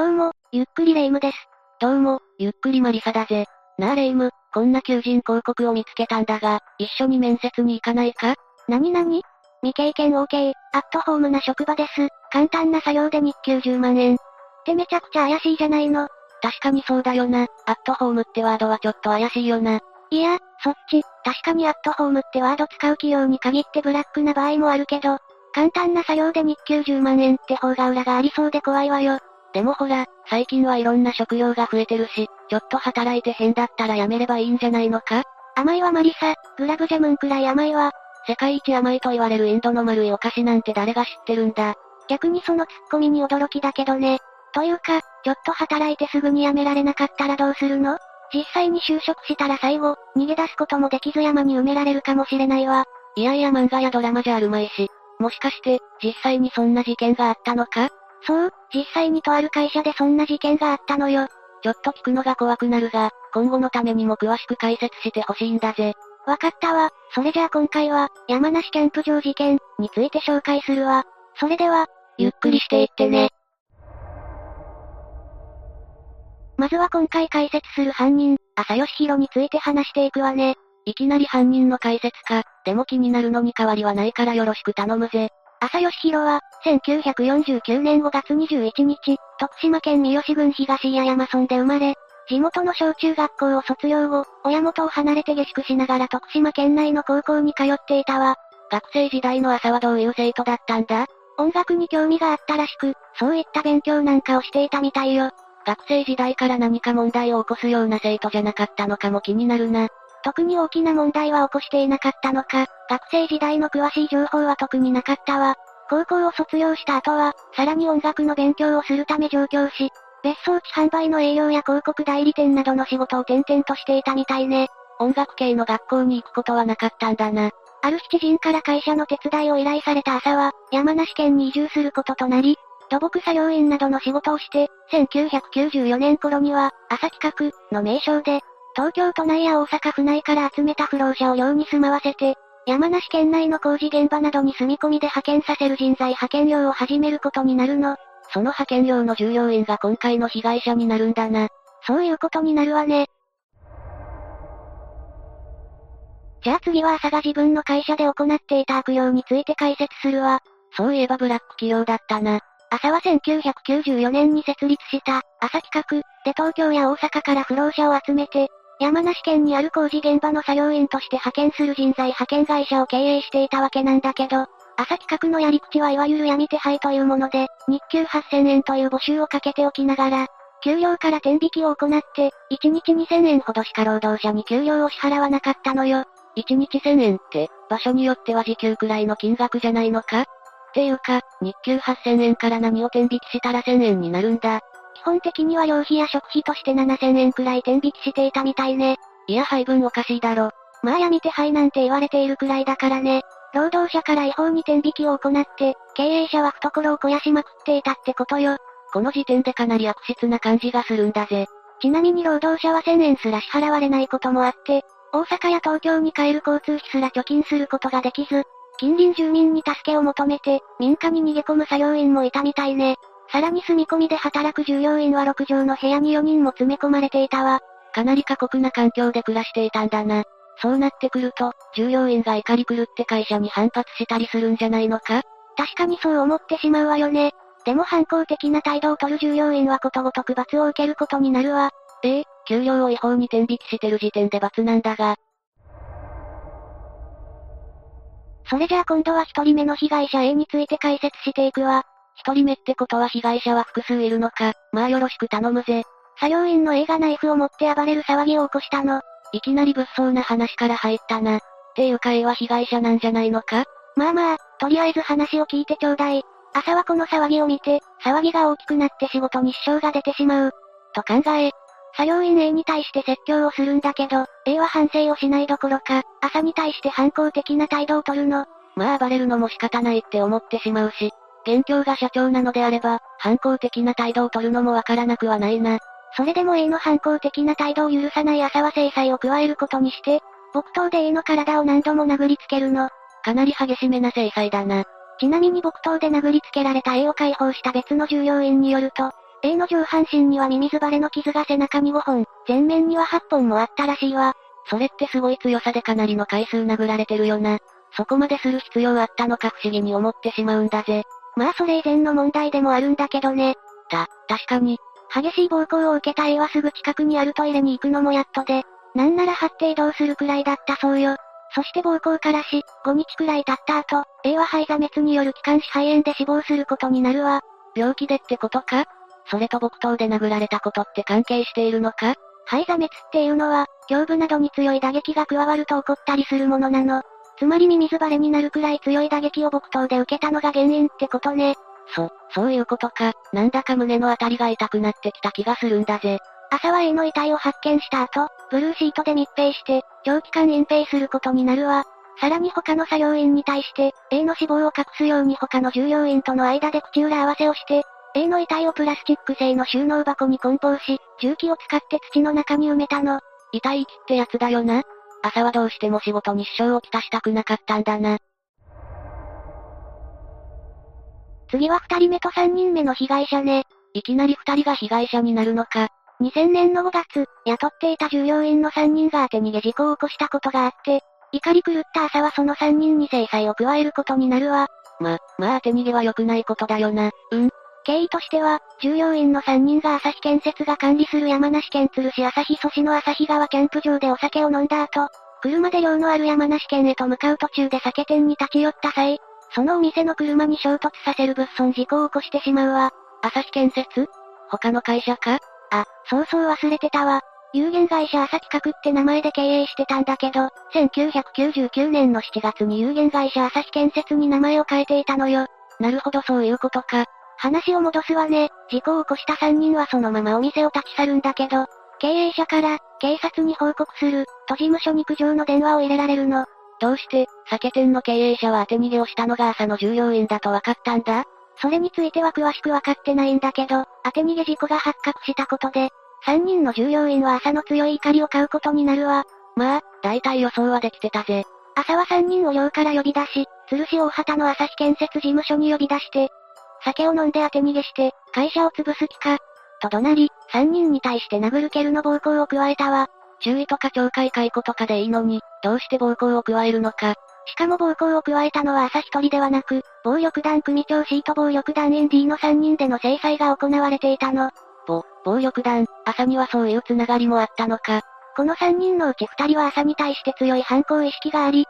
どうも、ゆっくりレ夢ムです。どうも、ゆっくりマリサだぜ。なあレ夢ム、こんな求人広告を見つけたんだが、一緒に面接に行かないか？なになに未経験 OK、アットホームな職場です。簡単な作業で日給10万円。ってめちゃくちゃ怪しいじゃないの。確かにそうだよな。アットホームってワードはちょっと怪しいよな。いや、そっち、確かにアットホームってワード使う企業に限ってブラックな場合もあるけど、簡単な作業で日給10万円って方が裏がありそうで怖いわよ。でもほら、最近はいろんな職業が増えてるし、ちょっと働いて変だったらやめればいいんじゃないのか？甘いわマリサ、グラブジャムンくらい甘いわ。世界一甘いと言われるインドの丸いお菓子なんて誰が知ってるんだ？逆にそのツッコミに驚きだけどね。というか、ちょっと働いてすぐに辞められなかったらどうするの？実際に就職したら最後、逃げ出すこともできず山に埋められるかもしれないわ。いやいや漫画やドラマじゃあるまいし。もしかして、実際にそんな事件があったのか？そう、実際にとある会社でそんな事件があったのよ。ちょっと聞くのが怖くなるが、今後のためにも詳しく解説してほしいんだぜ。わかったわ。それじゃあ今回は、山梨キャンプ場事件について紹介するわ。それでは、ゆっくりしていってね。まずは今回解説する犯人、浅吉弘について話していくわね。いきなり犯人の解説か、でも気になるのに変わりはないからよろしく頼むぜ。浅吉弘は、1949年5月21日、徳島県三好郡東谷山村で生まれ、地元の小中学校を卒業後、親元を離れて下宿しながら徳島県内の高校に通っていたわ。学生時代の朝はどういう生徒だったんだ？音楽に興味があったらしく、そういった勉強なんかをしていたみたいよ。学生時代から何か問題を起こすような生徒じゃなかったのかも気になるな。特に大きな問題は起こしていなかったのか、学生時代の詳しい情報は特になかったわ。高校を卒業した後は、さらに音楽の勉強をするため上京し、別荘地販売の営業や広告代理店などの仕事を転々としていたみたいね。音楽系の学校に行くことはなかったんだな。ある七人から会社の手伝いを依頼された朝は、山梨県に移住することとなり、土木作業員などの仕事をして、1994年頃には、朝企画の名称で、東京都内や大阪府内から集めた不老者を寮に住まわせて、山梨県内の工事現場などに住み込みで派遣させる人材派遣業を始めることになるの。その派遣業の従業員が今回の被害者になるんだな。そういうことになるわね。じゃあ次は朝が自分の会社で行っていた悪用について解説するわ。そういえばブラック企業だったな。朝は1994年に設立した、朝企画、で東京や大阪から不老者を集めて、山梨県にある工事現場の作業員として派遣する人材派遣会社を経営していたわけなんだけど、朝企画のやり口はいわゆる闇手配というもので、日給8000円という募集をかけておきながら、給料から天引きを行って、1日2000円ほどしか労働者に給料を支払わなかったのよ。1日1000円って、場所によっては時給くらいの金額じゃないのか？っていうか、日給8000円から何を天引きしたら1000円になるんだ？基本的には料費や食費として7000円くらい天引きしていたみたいね。いや配分おかしいだろ。まあ闇手配なんて言われているくらいだからね。労働者から違法に天引きを行って、経営者は懐を肥やしまくっていたってことよ。この時点でかなり悪質な感じがするんだぜ。ちなみに労働者は1000円すら支払われないこともあって、大阪や東京に帰る交通費すら貯金することができず、近隣住民に助けを求めて、民家に逃げ込む作業員もいたみたいね。さらに住み込みで働く従業員は6畳の部屋に4人も詰め込まれていたわ。かなり過酷な環境で暮らしていたんだな。そうなってくると、従業員が怒り狂って会社に反発したりするんじゃないのか？確かにそう思ってしまうわよね。でも反抗的な態度を取る従業員はことごとく罰を受けることになるわ。ええ、給料を違法に転引きしてる時点で罰なんだが。それじゃあ今度は一人目の被害者 A について解説していくわ。一人目ってことは被害者は複数いるのか、まあよろしく頼むぜ。作業員の A がナイフを持って暴れる騒ぎを起こしたの。いきなり物騒な話から入ったな。っていうか A は被害者なんじゃないのか？まあまあ、とりあえず話を聞いてちょうだい。朝はこの騒ぎを見て、騒ぎが大きくなって仕事に支障が出てしまう。と考え、作業員 A に対して説教をするんだけど、A は反省をしないどころか、朝に対して反抗的な態度を取るの。まあ暴れるのも仕方ないって思ってしまうし、元凶が社長なのであれば、反抗的な態度を取るのもわからなくはないな。それでも A の反抗的な態度を許さない朝は制裁を加えることにして、木刀で A の体を何度も殴りつけるの。かなり激しめな制裁だな。ちなみに木刀で殴りつけられた A を解放した別の従業員によると、A の上半身にはミミズバレの傷が背中に5本、前面には8本もあったらしいわ。それってすごい強さでかなりの回数殴られてるよな。そこまでする必要あったのか不思議に思ってしまうんだぜ。まあそれ以前の問題でもあるんだけどね。た、確かに。激しい暴行を受けた A はすぐ近くにあるトイレに行くのもやっとで、なんなら張って移動するくらいだったそうよ。そして暴行からし、5日くらい経った後、A は肺座滅による気管支肺炎で死亡することになるわ。病気でってことか？それと木刀で殴られたことって関係しているのか？肺座滅っていうのは、胸部などに強い打撃が加わると起こったりするものなの。つまりミミズバレになるくらい強い打撃を木刀で受けたのが原因ってことね。そ、そういうことか。なんだか胸のあたりが痛くなってきた気がするんだぜ。朝は A の遺体を発見した後、ブルーシートで密閉して、長期間隠蔽することになるわ。さらに他の作業員に対して、A の死亡を隠すように他の従業員との間で口裏合わせをして、A の遺体をプラスチック製の収納箱に梱包し、重機を使って土の中に埋めたの。遺体遺棄ってやつだよな。朝はどうしても仕事に支障をきたしたくなかったんだな。次は二人目と三人目の被害者ね。いきなり二人が被害者になるのか。2000年の5月、雇っていた従業員の3人が当て逃げ事故を起こしたことがあって、怒り狂った朝はその3人に制裁を加えることになるわ。ま、まあ当て逃げは良くないことだよな。うん。経緯としては、従業員の3人が朝日建設が管理する山梨県鶴市朝日阻止の朝日川キャンプ場でお酒を飲んだ後、車で量のある山梨県へと向かう途中で酒店に立ち寄った際、そのお店の車に衝突させる物損事故を起こしてしまうわ。朝日建設？他の会社か？あ、そうそう忘れてたわ。有限会社朝企画って名前で経営してたんだけど、1999年の7月に有限会社朝日建設に名前を変えていたのよ。なるほどそういうことか。話を戻すわね。事故を起こした3人はそのままお店を立ち去るんだけど、経営者から、警察に報告する、と事務所に苦情の電話を入れられるの。どうして、酒店の経営者は当て逃げをしたのが朝の従業員だと分かったんだ？それについては詳しくわかってないんだけど、当て逃げ事故が発覚したことで、3人の従業員は朝の強い怒りを買うことになるわ。まあ、大体予想はできてたぜ。朝は3人を寮から呼び出し、鶴市大畑の朝日建設事務所に呼び出して、酒を飲んで当て逃げして、会社を潰す気か。と怒鳴り、3人に対して殴る蹴るの暴行を加えたわ。注意とか懲戒解雇とかでいいのに、どうして暴行を加えるのか。しかも暴行を加えたのは朝一人ではなく、暴力団組長 C と暴力団 ND の3人での制裁が行われていたの。ぼ、暴力団、朝にはそういうつながりもあったのか。この3人のうち2人は朝に対して強い反抗意識があり、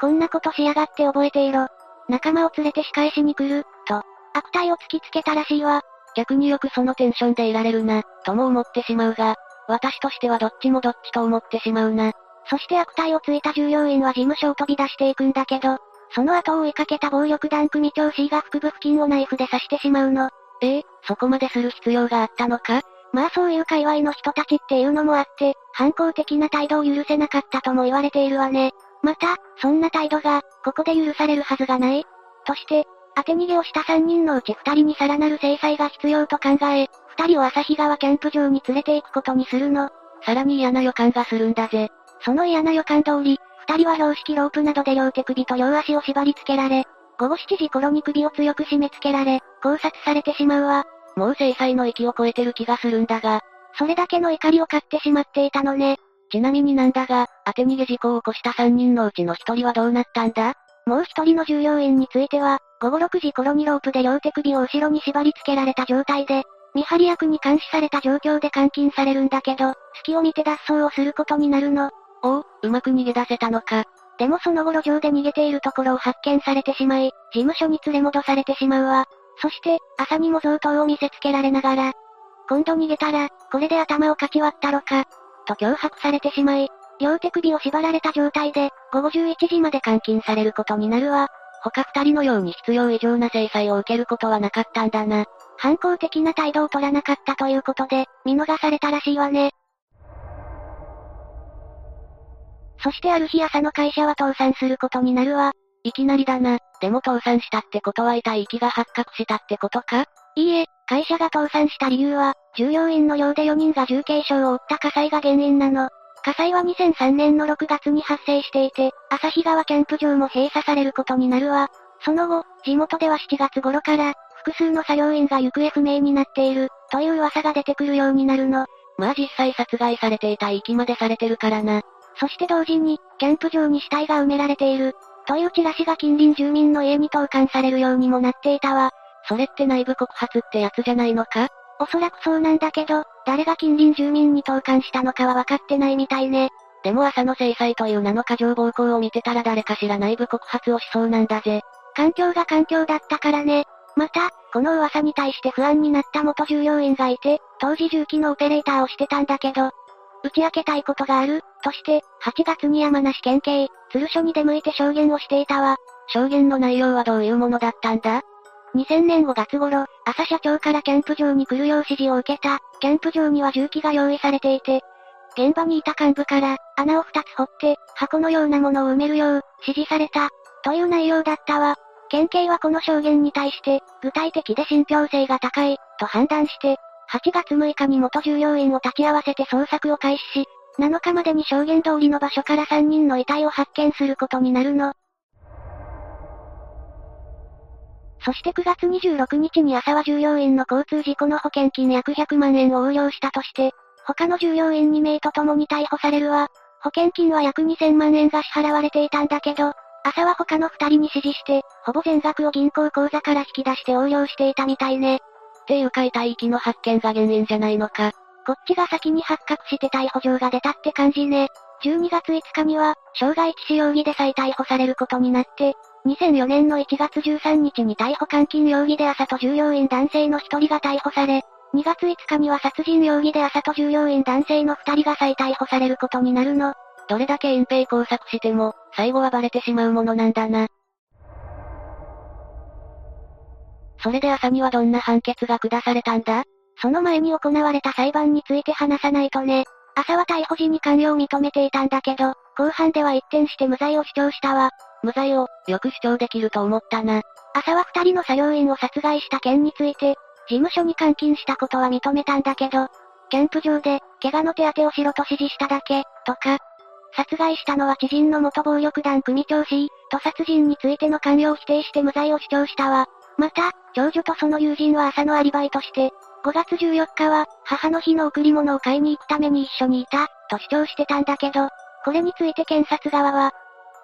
こんなことしやがって覚えていろ。仲間を連れて仕返しに来る、と、悪態を突きつけたらしいわ。逆によくそのテンションでいられるな、とも思ってしまうが、私としてはどっちもどっちと思ってしまうな。そして悪態をついた従業員は事務所を飛び出していくんだけど、その後を追いかけた暴力団組長 C が腹部付近をナイフで刺してしまうの。え？えそこまでする必要があったのか？まあそういう界隈の人たちっていうのもあって、反抗的な態度を許せなかったとも言われているわね。また、そんな態度が、ここで許されるはずがない？として、当て逃げをした3人のうち2人にさらなる制裁が必要と考え、2人を旭川キャンプ場に連れて行くことにするの。さらに嫌な予感がするんだぜ。その嫌な予感通り、二人は標識ロープなどで両手首と両足を縛り付けられ、午後7時頃に首を強く締め付けられ、考察されてしまうわ。もう制裁の域を超えてる気がするんだが、それだけの怒りを買ってしまっていたのね。ちなみになんだが、当て逃げ事故を起こした3人のうちの1人はどうなったんだ？もう1人の従業員については、午後6時頃にロープで両手首を後ろに縛り付けられた状態で、見張り役に監視された状況で監禁されるんだけど、隙を見て脱走をすることになるの。おお、うまく逃げ出せたのか。でもその後路上で逃げているところを発見されてしまい、事務所に連れ戻されてしまうわ。そして、朝にも贈答を見せつけられながら、今度逃げたら、これで頭をかち割ったろか、と脅迫されてしまい、両手首を縛られた状態で、午後11時まで監禁されることになるわ。他二人のように必要以上な制裁を受けることはなかったんだな。反抗的な態度を取らなかったということで、見逃されたらしいわね。そしてある日朝の会社は倒産することになるわ。いきなりだな。でも倒産したってことは痛い息が発覚したってことか？いいえ、会社が倒産した理由は、従業員の寮で4人が重軽傷を負った火災が原因なの。火災は2003年の6月に発生していて、朝日川キャンプ場も閉鎖されることになるわ。その後、地元では7月頃から、複数の作業員が行方不明になっている、という噂が出てくるようになるの。まあ実際殺害されていた遺棄までされてるからな。そして同時に、キャンプ場に死体が埋められている、というチラシが近隣住民の家に投函されるようにもなっていたわ。それって内部告発ってやつじゃないのか？おそらくそうなんだけど、誰が近隣住民に投函したのかは分かってないみたいね。でも朝の制裁という名の過剰暴行を見てたら誰かしら内部告発をしそうなんだぜ。環境が環境だったからね。また、この噂に対して不安になった元従業員がいて、当時重機のオペレーターをしてたんだけど、打ち明けたいことがある、として、8月に山梨県警、鶴署に出向いて証言をしていたわ。証言の内容はどういうものだったんだ？2000年5月頃、朝社長からキャンプ場に来るよう指示を受けた、キャンプ場には重機が用意されていて、現場にいた幹部から、穴を2つ掘って、箱のようなものを埋めるよう、指示された、という内容だったわ。県警はこの証言に対して、具体的で信憑性が高い、と判断して、8月6日に元従業員を立ち会わせて捜索を開始し、7日までに証言通りの場所から3人の遺体を発見することになるの。そして9月26日に朝は従業員の交通事故の保険金約100万円を横領したとして、他の従業員2名と共に逮捕されるわ。保険金は約2000万円が支払われていたんだけど、朝は他の2人に指示して、ほぼ全額を銀行口座から引き出して横領していたみたいね。っていうか遺体遺棄の発見が原因じゃないのか。こっちが先に発覚して逮捕状が出たって感じね。12月5日には、傷害致死容疑で再逮捕されることになって、2004年の1月13日に逮捕監禁容疑で朝と従業員男性の1人が逮捕され、2月5日には殺人容疑で朝と従業員男性の2人が再逮捕されることになるの。どれだけ隠蔽工作しても、最後はバレてしまうものなんだな。それで朝にはどんな判決が下されたんだ？その前に行われた裁判について話さないとね。朝は逮捕時に関与を認めていたんだけど、後半では一転して無罪を主張したわ。無罪を、よく主張できると思ったな。朝は二人の作業員を殺害した件について、事務所に監禁したことは認めたんだけど、キャンプ場で、怪我の手当てをしろと指示しただけ、とか、殺害したのは知人の元暴力団組長 C、と殺人についての関与を否定して無罪を主張したわ。また、長女とその友人は朝のアリバイとして、5月14日は、母の日の贈り物を買いに行くために一緒にいた、と主張してたんだけど、これについて検察側は、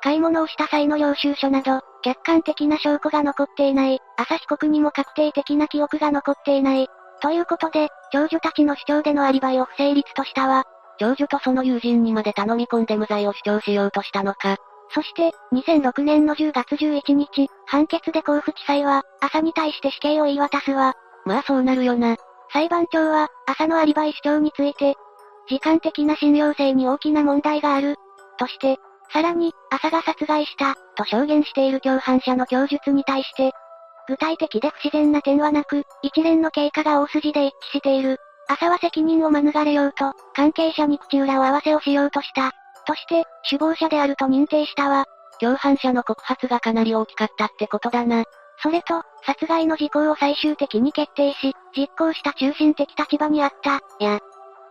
買い物をした際の領収書など、客観的な証拠が残っていない、朝被告にも確定的な記憶が残っていない。ということで、長女たちの主張でのアリバイを不成立としたわ。長女とその友人にまで頼み込んで無罪を主張しようとしたのか。そして、2006年の10月11日、判決で甲府地裁は、朝に対して死刑を言い渡すわ。まあそうなるよな。裁判長は、朝のアリバイ主張について、時間的な信用性に大きな問題がある。として、さらに、朝が殺害した、と証言している共犯者の供述に対して、具体的で不自然な点はなく、一連の経過が大筋で一致している。朝は責任を免れようと、関係者に口裏を合わせをしようとした。として、首謀者であると認定したわ。共犯者の告発がかなり大きかったってことだな。それと、殺害の時効を最終的に決定し、実行した中心的立場にあった、や、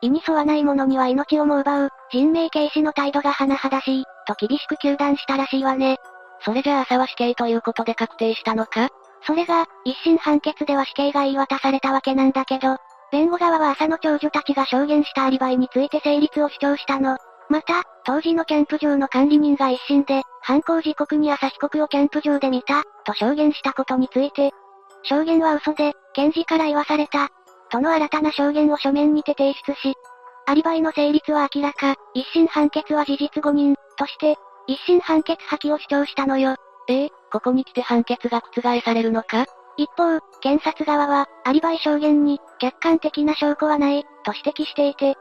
意に沿わない者には命をも奪う、人命軽視の態度が甚だしい、と厳しく糾弾したらしいわね。それじゃあ朝は死刑ということで確定したのか？それが、一審判決では死刑が言い渡されたわけなんだけど、弁護側は朝の長女たちが証言したアリバイについて成立を主張したの。また、当時のキャンプ場の管理人が一審で、犯行時刻に朝被告をキャンプ場で見た、と証言したことについて、証言は嘘で、検事から言わされた、との新たな証言を書面にて提出し、アリバイの成立は明らか、一審判決は事実誤認、として、一審判決破棄を主張したのよ。ええここに来て判決が覆されるのか？一方、検察側は、アリバイ証言に、客観的な証拠はない、と指摘していて、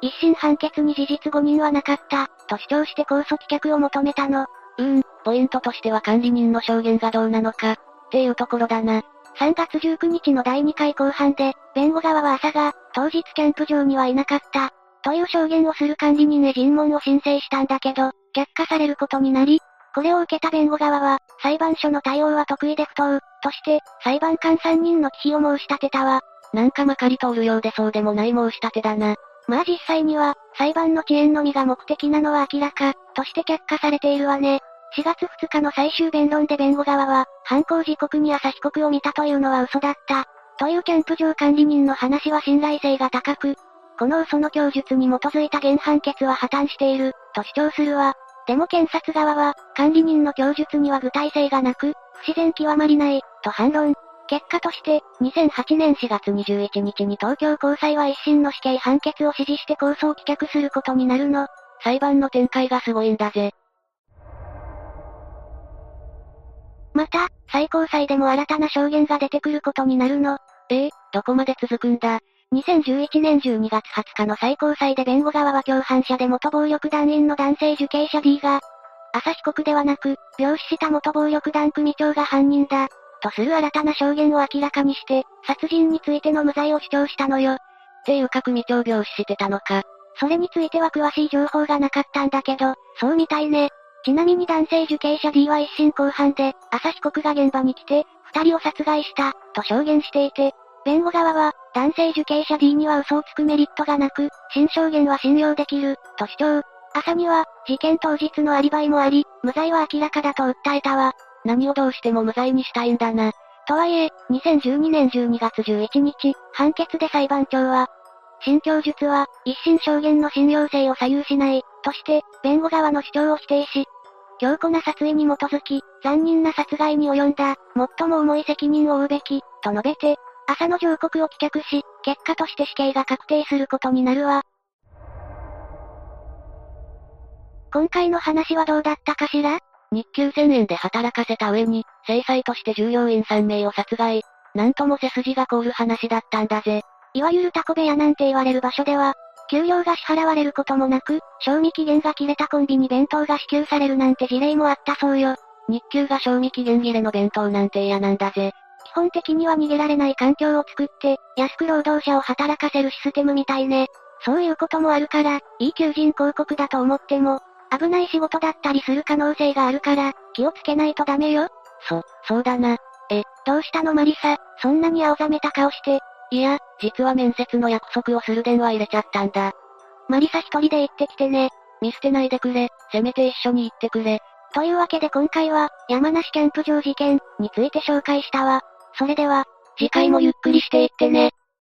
一審判決に事実誤認はなかった、と主張して控訴棄却を求めたの。うーん、ポイントとしては管理人の証言がどうなのか、っていうところだな。3月19日の第2回公判で、弁護側は朝が、当日キャンプ場にはいなかった、という証言をする管理人へ尋問を申請したんだけど、却下されることになり、これを受けた弁護側は、裁判所の対応は得意で不当、として、裁判官3人の忌避を申し立てたわ。なんかまかり通るようでそうでもない申し立てだな。まあ実際には、裁判の遅延のみが目的なのは明らか、として却下されているわね。4月2日の最終弁論で弁護側は、犯行時刻に朝被告を見たというのは嘘だった。というキャンプ場管理人の話は信頼性が高く、この嘘の供述に基づいた原判決は破綻している、と主張するわ。でも検察側は、管理人の供述には具体性がなく、不自然極まりない、と反論。結果として、2008年4月21日に東京高裁は一審の死刑判決を支持して控訴を棄却することになるの。裁判の展開がすごいんだぜ。また、最高裁でも新たな証言が出てくることになるの。ええどこまで続くんだ2011年12月20日の最高裁で弁護側は共犯者で元暴力団員の男性受刑者 D が、朝被告ではなく、病死した元暴力団組長が犯人だ、とする新たな証言を明らかにして、殺人についての無罪を主張したのよ。っていうか組長病死してたのか。それについては詳しい情報がなかったんだけど、そうみたいね。ちなみに男性受刑者 D は一審公判で、朝被告が現場に来て、二人を殺害した、と証言していて、弁護側は、男性受刑者 D には嘘をつくメリットがなく、新証言は信用できる、と主張。朝には、事件当日のアリバイもあり、無罪は明らかだと訴えたわ。何をどうしても無罪にしたいんだな。とはいえ、2012年12月11日、判決で裁判長は、新供述は、一審証言の信用性を左右しない、として、弁護側の主張を否定し、強固な殺意に基づき、残忍な殺害に及んだ、最も重い責任を負うべき、と述べて、朝の上告を棄却し、結果として死刑が確定することになるわ。今回の話はどうだったかしら？日給1000円で働かせた上に、制裁として従業員3名を殺害。なんとも背筋が凍る話だったんだぜ。いわゆるタコ部屋なんて言われる場所では、給料が支払われることもなく、賞味期限が切れたコンビニ弁当が支給されるなんて事例もあったそうよ。日給が賞味期限切れの弁当なんて嫌なんだぜ。基本的には逃げられない環境を作って、安く労働者を働かせるシステムみたいね。そういうこともあるから、いい求人広告だと思っても、危ない仕事だったりする可能性があるから、気をつけないとダメよ。そ、そうだな。え、どうしたのマリサ、そんなに青ざめた顔して。いや、実は面接の約束をする電話入れちゃったんだ。マリサ一人で行ってきてね。見捨てないでくれ、せめて一緒に行ってくれ。というわけで今回は、山梨キャンプ場事件について紹介したわ。それでは、次回もゆっくりしていってね。